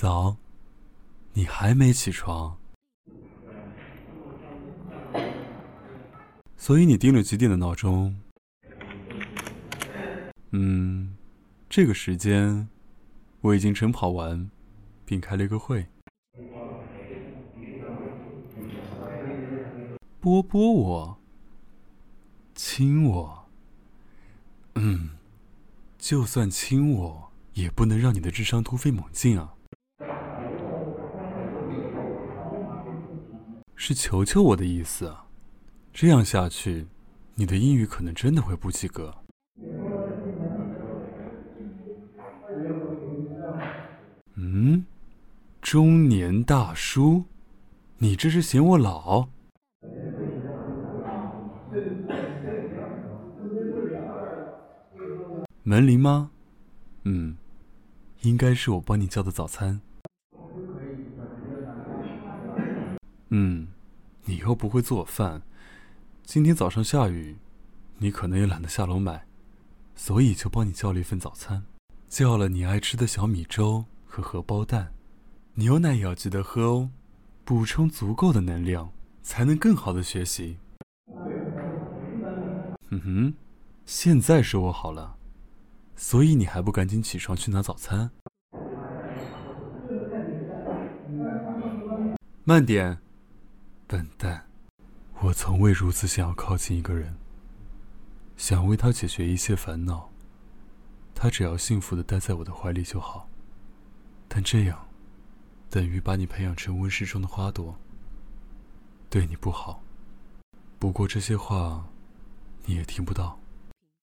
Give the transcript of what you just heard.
早，你还没起床，所以你定了几点的闹钟？嗯，这个时间我已经晨跑完，并开了一个会。波波我，亲我，嗯，就算亲我，也不能让你的智商突飞猛进啊。是求求我的意思！这样下去，你的英语可能真的会不及格。嗯，中年大叔，你这是嫌我老？门铃吗？嗯，应该是我帮你叫的早餐。嗯。你又不会做饭，今天早上下雨，你可能也懒得下楼买，所以就帮你叫了一份早餐，叫了你爱吃的小米粥和荷包蛋，牛奶也要记得喝哦，补充足够的能量，才能更好的学习。哼哼，现在说我好了，所以你还不赶紧起床去拿早餐？慢点。笨蛋，我从未如此想要靠近一个人，想为他解决一切烦恼。他只要幸福的待在我的怀里就好。但这样，等于把你培养成温室中的花朵，对你不好。不过这些话，你也听不到。